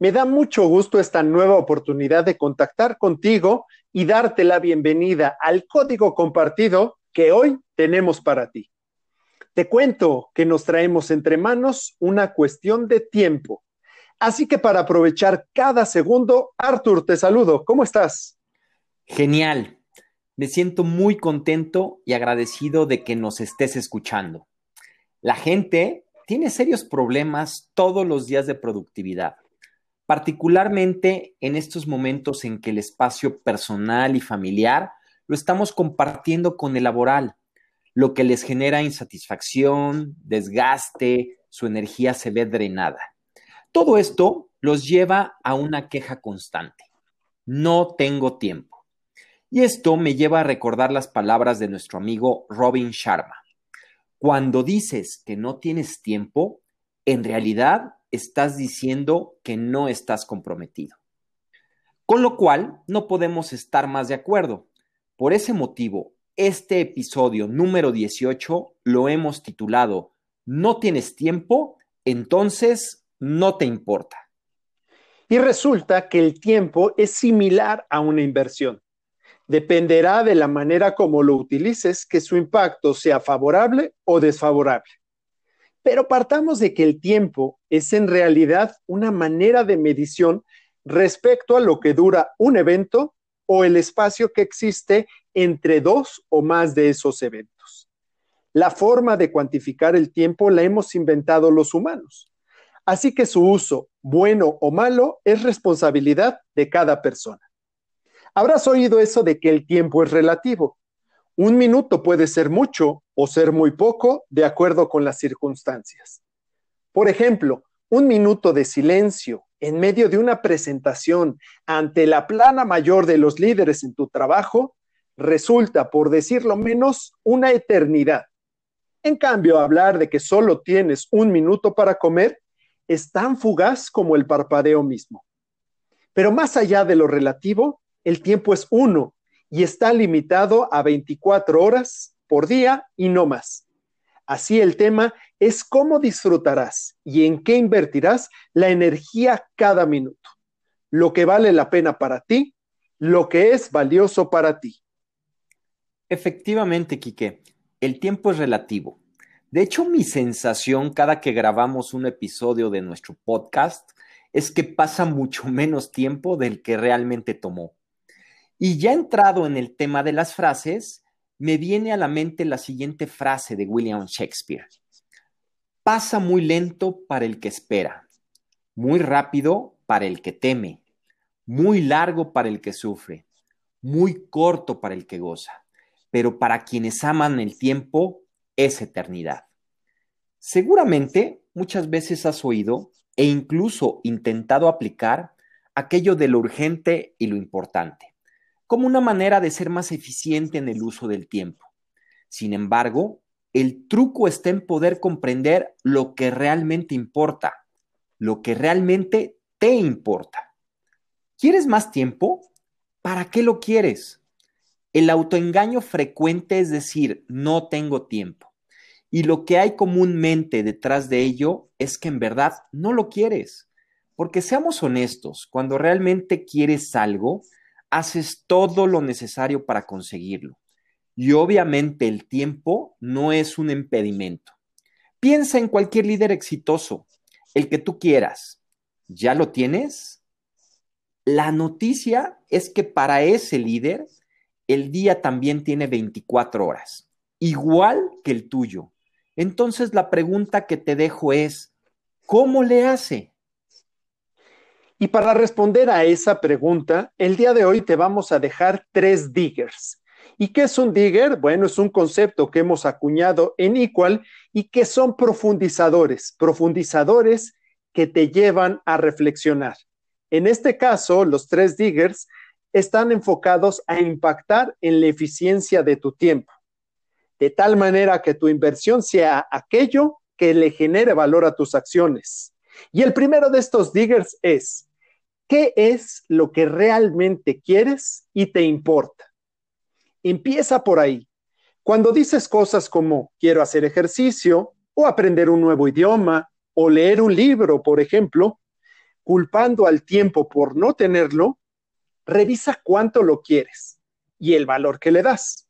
Me da mucho gusto esta nueva oportunidad de contactar contigo y darte la bienvenida al código compartido que hoy tenemos para ti. Te cuento que nos traemos entre manos una cuestión de tiempo. Así que para aprovechar cada segundo, Arthur, te saludo. ¿Cómo estás? Genial. Me siento muy contento y agradecido de que nos estés escuchando. La gente tiene serios problemas todos los días de productividad, particularmente en estos momentos en que el espacio personal y familiar lo estamos compartiendo con el laboral, lo que les genera insatisfacción, desgaste, su energía se ve drenada. Todo esto los lleva a una queja constante. No tengo tiempo. Y esto me lleva a recordar las palabras de nuestro amigo Robin Sharma. Cuando dices que no tienes tiempo, en realidad estás diciendo que no estás comprometido. Con lo cual, no podemos estar más de acuerdo. Por ese motivo, este episodio número 18 lo hemos titulado No tienes tiempo, entonces no te importa. Y resulta que el tiempo es similar a una inversión. Dependerá de la manera como lo utilices que su impacto sea favorable o desfavorable. Pero partamos de que el tiempo es en realidad una manera de medición respecto a lo que dura un evento o el espacio que existe entre dos o más de esos eventos. La forma de cuantificar el tiempo la hemos inventado los humanos. Así que su uso, bueno o malo, es responsabilidad de cada persona. Habrás oído eso de que el tiempo es relativo. Un minuto puede ser mucho o ser muy poco de acuerdo con las circunstancias. Por ejemplo, un minuto de silencio en medio de una presentación ante la plana mayor de los líderes en tu trabajo resulta, por decirlo menos, una eternidad. En cambio, hablar de que solo tienes un minuto para comer es tan fugaz como el parpadeo mismo. Pero más allá de lo relativo, el tiempo es uno y está limitado a 24 horas por día y no más. Así el tema es cómo disfrutarás y en qué invertirás la energía cada minuto, lo que vale la pena para ti, lo que es valioso para ti. Efectivamente, Quique, el tiempo es relativo. De hecho, mi sensación cada que grabamos un episodio de nuestro podcast es que pasa mucho menos tiempo del que realmente tomó. Y ya entrado en el tema de las frases, me viene a la mente la siguiente frase de William Shakespeare. Pasa muy lento para el que espera, muy rápido para el que teme, muy largo para el que sufre, muy corto para el que goza, pero para quienes aman el tiempo es eternidad. Seguramente muchas veces has oído e incluso intentado aplicar aquello de lo urgente y lo importante como una manera de ser más eficiente en el uso del tiempo. Sin embargo, el truco está en poder comprender lo que realmente importa, lo que realmente te importa. ¿Quieres más tiempo? ¿Para qué lo quieres? El autoengaño frecuente es decir, no tengo tiempo. Y lo que hay comúnmente detrás de ello es que en verdad no lo quieres. Porque seamos honestos, cuando realmente quieres algo, haces todo lo necesario para conseguirlo. Y obviamente el tiempo no es un impedimento. Piensa en cualquier líder exitoso, el que tú quieras. ¿Ya lo tienes? La noticia es que para ese líder el día también tiene 24 horas, igual que el tuyo. Entonces la pregunta que te dejo es, ¿cómo le hace? Y para responder a esa pregunta, el día de hoy te vamos a dejar tres diggers. ¿Y qué es un digger? Bueno, es un concepto que hemos acuñado en Equal y que son profundizadores, profundizadores que te llevan a reflexionar. En este caso, los tres diggers están enfocados a impactar en la eficiencia de tu tiempo, de tal manera que tu inversión sea aquello que le genere valor a tus acciones. Y el primero de estos diggers es, ¿Qué es lo que realmente quieres y te importa? Empieza por ahí. Cuando dices cosas como quiero hacer ejercicio o aprender un nuevo idioma o leer un libro, por ejemplo, culpando al tiempo por no tenerlo, revisa cuánto lo quieres y el valor que le das.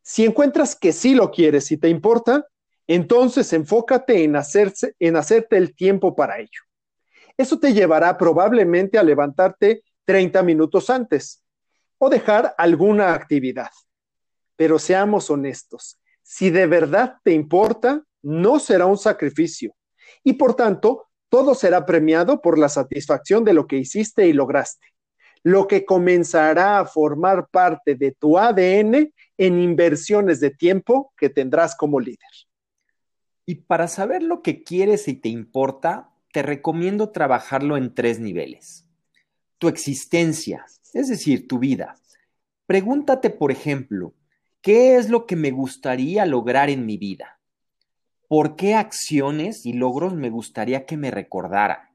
Si encuentras que sí lo quieres y te importa, entonces enfócate en, hacerse, en hacerte el tiempo para ello. Eso te llevará probablemente a levantarte 30 minutos antes o dejar alguna actividad. Pero seamos honestos, si de verdad te importa, no será un sacrificio y por tanto todo será premiado por la satisfacción de lo que hiciste y lograste, lo que comenzará a formar parte de tu ADN en inversiones de tiempo que tendrás como líder. Y para saber lo que quieres y te importa, te recomiendo trabajarlo en tres niveles. Tu existencia, es decir, tu vida. Pregúntate, por ejemplo, ¿qué es lo que me gustaría lograr en mi vida? ¿Por qué acciones y logros me gustaría que me recordara?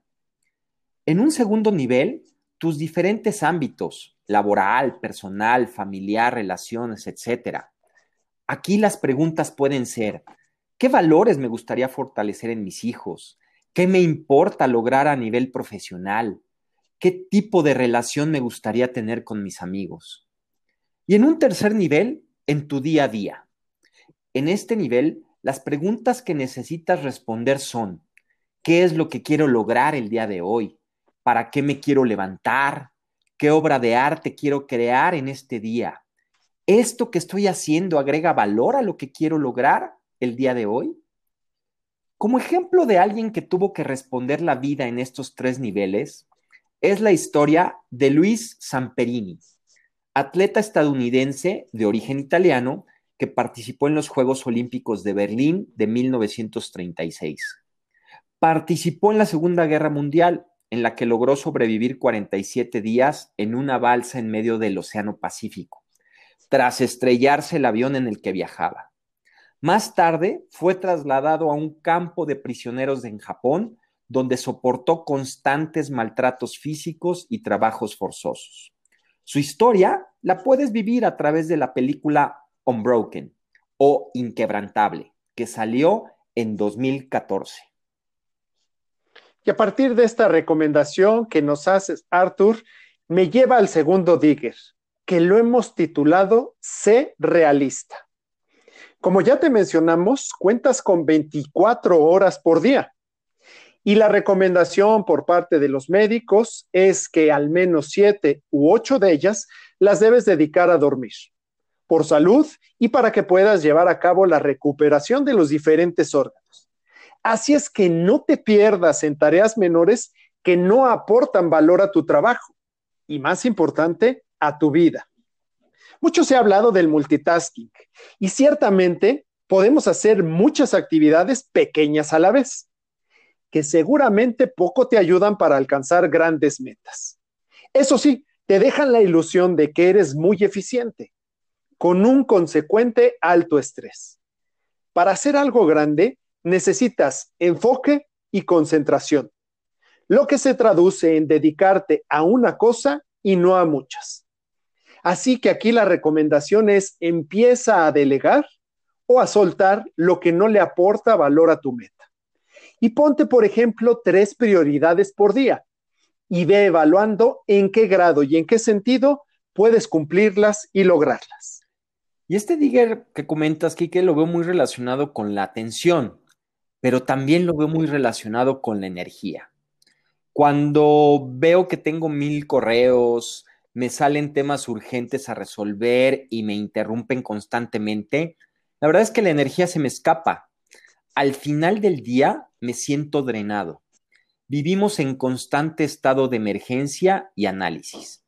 En un segundo nivel, tus diferentes ámbitos, laboral, personal, familiar, relaciones, etc. Aquí las preguntas pueden ser, ¿qué valores me gustaría fortalecer en mis hijos? ¿Qué me importa lograr a nivel profesional? ¿Qué tipo de relación me gustaría tener con mis amigos? Y en un tercer nivel, en tu día a día. En este nivel, las preguntas que necesitas responder son, ¿qué es lo que quiero lograr el día de hoy? ¿Para qué me quiero levantar? ¿Qué obra de arte quiero crear en este día? ¿Esto que estoy haciendo agrega valor a lo que quiero lograr el día de hoy? Como ejemplo de alguien que tuvo que responder la vida en estos tres niveles, es la historia de Luis Samperini, atleta estadounidense de origen italiano que participó en los Juegos Olímpicos de Berlín de 1936. Participó en la Segunda Guerra Mundial, en la que logró sobrevivir 47 días en una balsa en medio del Océano Pacífico, tras estrellarse el avión en el que viajaba. Más tarde fue trasladado a un campo de prisioneros en Japón, donde soportó constantes maltratos físicos y trabajos forzosos. Su historia la puedes vivir a través de la película Unbroken o Inquebrantable, que salió en 2014. Y a partir de esta recomendación que nos haces, Arthur, me lleva al segundo digger, que lo hemos titulado Sé realista. Como ya te mencionamos, cuentas con 24 horas por día. Y la recomendación por parte de los médicos es que al menos 7 u 8 de ellas las debes dedicar a dormir por salud y para que puedas llevar a cabo la recuperación de los diferentes órganos. Así es que no te pierdas en tareas menores que no aportan valor a tu trabajo y, más importante, a tu vida. Mucho se ha hablado del multitasking y ciertamente podemos hacer muchas actividades pequeñas a la vez, que seguramente poco te ayudan para alcanzar grandes metas. Eso sí, te dejan la ilusión de que eres muy eficiente, con un consecuente alto estrés. Para hacer algo grande necesitas enfoque y concentración, lo que se traduce en dedicarte a una cosa y no a muchas. Así que aquí la recomendación es empieza a delegar o a soltar lo que no le aporta valor a tu meta. Y ponte, por ejemplo, tres prioridades por día y ve evaluando en qué grado y en qué sentido puedes cumplirlas y lograrlas. Y este digger que comentas, Kike, lo veo muy relacionado con la atención, pero también lo veo muy relacionado con la energía. Cuando veo que tengo mil correos, me salen temas urgentes a resolver y me interrumpen constantemente, la verdad es que la energía se me escapa. Al final del día me siento drenado. Vivimos en constante estado de emergencia y análisis.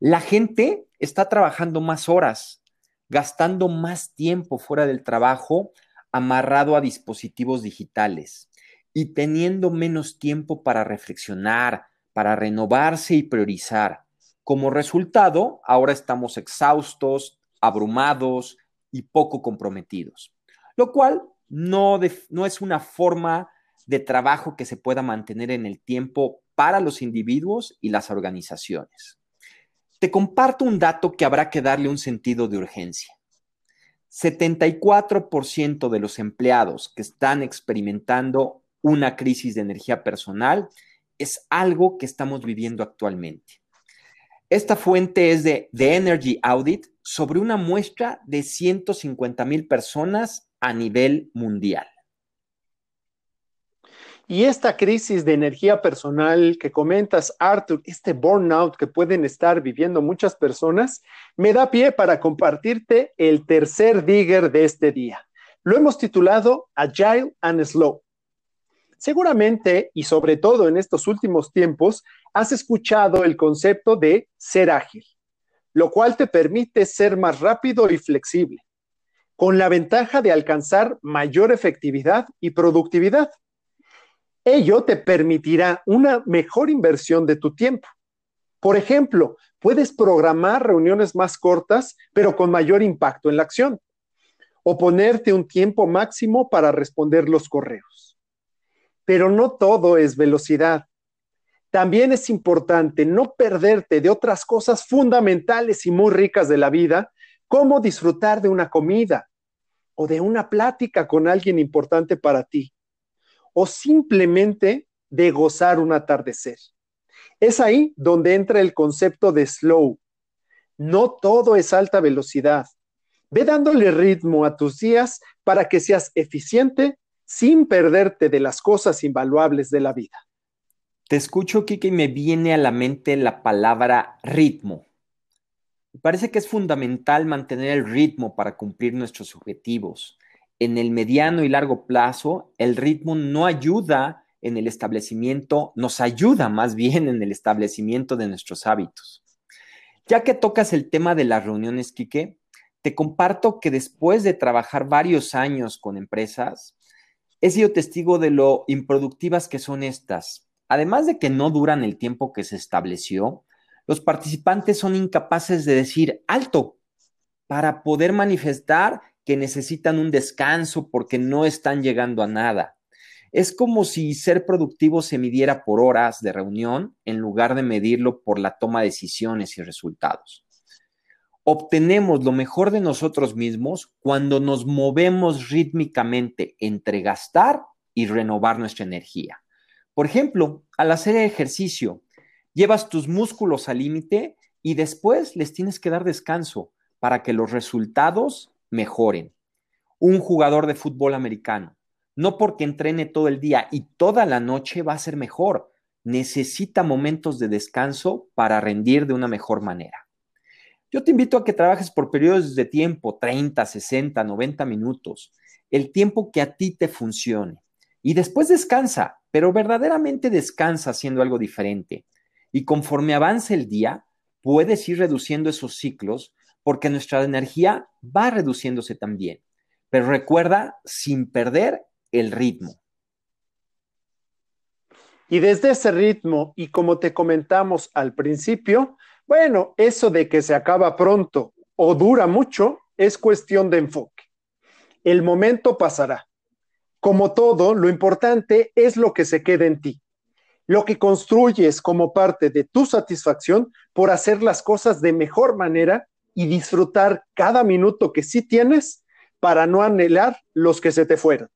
La gente está trabajando más horas, gastando más tiempo fuera del trabajo amarrado a dispositivos digitales y teniendo menos tiempo para reflexionar, para renovarse y priorizar. Como resultado, ahora estamos exhaustos, abrumados y poco comprometidos, lo cual no, es una forma de trabajo que se pueda mantener en el tiempo para los individuos y las organizaciones. Te comparto un dato que habrá que darle un sentido de urgencia. 74% de los empleados que están experimentando una crisis de energía personal es algo que estamos viviendo actualmente. Esta fuente es de The Energy Audit sobre una muestra de 150 mil personas a nivel mundial. Y esta crisis de energía personal que comentas, Arthur, este burnout que pueden estar viviendo muchas personas, me da pie para compartirte el tercer digger de este día. Lo hemos titulado Agile and Slow. Seguramente, y sobre todo en estos últimos tiempos, has escuchado el concepto de ser ágil, lo cual te permite ser más rápido y flexible, con la ventaja de alcanzar mayor efectividad y productividad. Ello te permitirá una mejor inversión de tu tiempo. Por ejemplo, puedes programar reuniones más cortas, pero con mayor impacto en la acción, o ponerte un tiempo máximo para responder los correos. Pero no todo es velocidad. También es importante no perderte de otras cosas fundamentales y muy ricas de la vida, como disfrutar de una comida o de una plática con alguien importante para ti o simplemente de gozar un atardecer. Es ahí donde entra el concepto de slow. No todo es alta velocidad. Ve dándole ritmo a tus días para que seas eficiente sin perderte de las cosas invaluables de la vida. Te escucho, Kike, y me viene a la mente la palabra ritmo. parece que es fundamental mantener el ritmo para cumplir nuestros objetivos en el mediano y largo plazo, el ritmo no ayuda en el establecimiento, nos ayuda más bien en el establecimiento de nuestros hábitos. Ya que tocas el tema de las reuniones, Quique, te comparto que después de trabajar varios años con empresas, he sido testigo de lo improductivas que son estas. Además de que no duran el tiempo que se estableció, los participantes son incapaces de decir alto para poder manifestar que necesitan un descanso porque no están llegando a nada. Es como si ser productivo se midiera por horas de reunión en lugar de medirlo por la toma de decisiones y resultados. Obtenemos lo mejor de nosotros mismos cuando nos movemos rítmicamente entre gastar y renovar nuestra energía. Por ejemplo, al hacer ejercicio, llevas tus músculos al límite y después les tienes que dar descanso para que los resultados mejoren. Un jugador de fútbol americano, no porque entrene todo el día y toda la noche va a ser mejor, necesita momentos de descanso para rendir de una mejor manera. Yo te invito a que trabajes por periodos de tiempo, 30, 60, 90 minutos, el tiempo que a ti te funcione. Y después descansa, pero verdaderamente descansa haciendo algo diferente. Y conforme avance el día, puedes ir reduciendo esos ciclos porque nuestra energía va reduciéndose también. Pero recuerda, sin perder el ritmo. Y desde ese ritmo, y como te comentamos al principio, bueno, eso de que se acaba pronto o dura mucho es cuestión de enfoque. El momento pasará. Como todo, lo importante es lo que se queda en ti, lo que construyes como parte de tu satisfacción por hacer las cosas de mejor manera y disfrutar cada minuto que sí tienes para no anhelar los que se te fueron.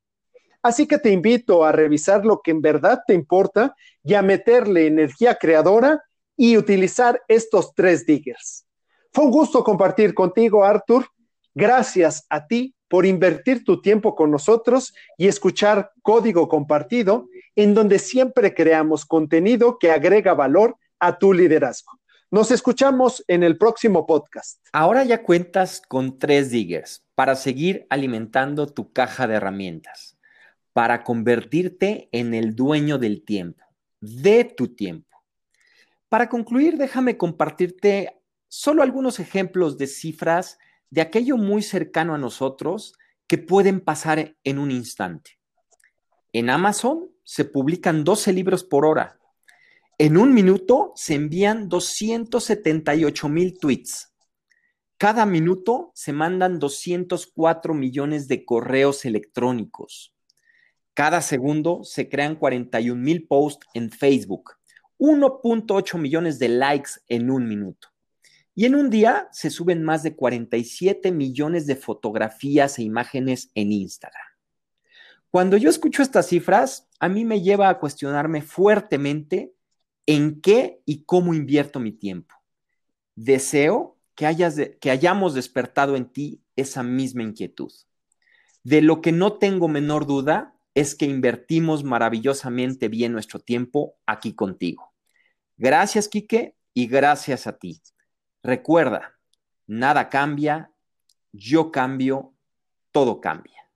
Así que te invito a revisar lo que en verdad te importa y a meterle energía creadora y utilizar estos tres diggers. Fue un gusto compartir contigo, Arthur. Gracias a ti por invertir tu tiempo con nosotros y escuchar Código Compartido, en donde siempre creamos contenido que agrega valor a tu liderazgo. Nos escuchamos en el próximo podcast. Ahora ya cuentas con tres diggers para seguir alimentando tu caja de herramientas, para convertirte en el dueño del tiempo, de tu tiempo. Para concluir, déjame compartirte solo algunos ejemplos de cifras de aquello muy cercano a nosotros que pueden pasar en un instante. En Amazon se publican 12 libros por hora en un minuto se envían 278 mil tweets. Cada minuto se mandan 204 millones de correos electrónicos. Cada segundo se crean 41 mil posts en Facebook. 1.8 millones de likes en un minuto. Y en un día se suben más de 47 millones de fotografías e imágenes en Instagram. Cuando yo escucho estas cifras, a mí me lleva a cuestionarme fuertemente en qué y cómo invierto mi tiempo. Deseo que, hayas que hayamos despertado en ti esa misma inquietud. De lo que no tengo menor duda es que invertimos maravillosamente bien nuestro tiempo aquí contigo. Gracias, Quique, y gracias a ti. Recuerda, nada cambia, yo cambio, todo cambia.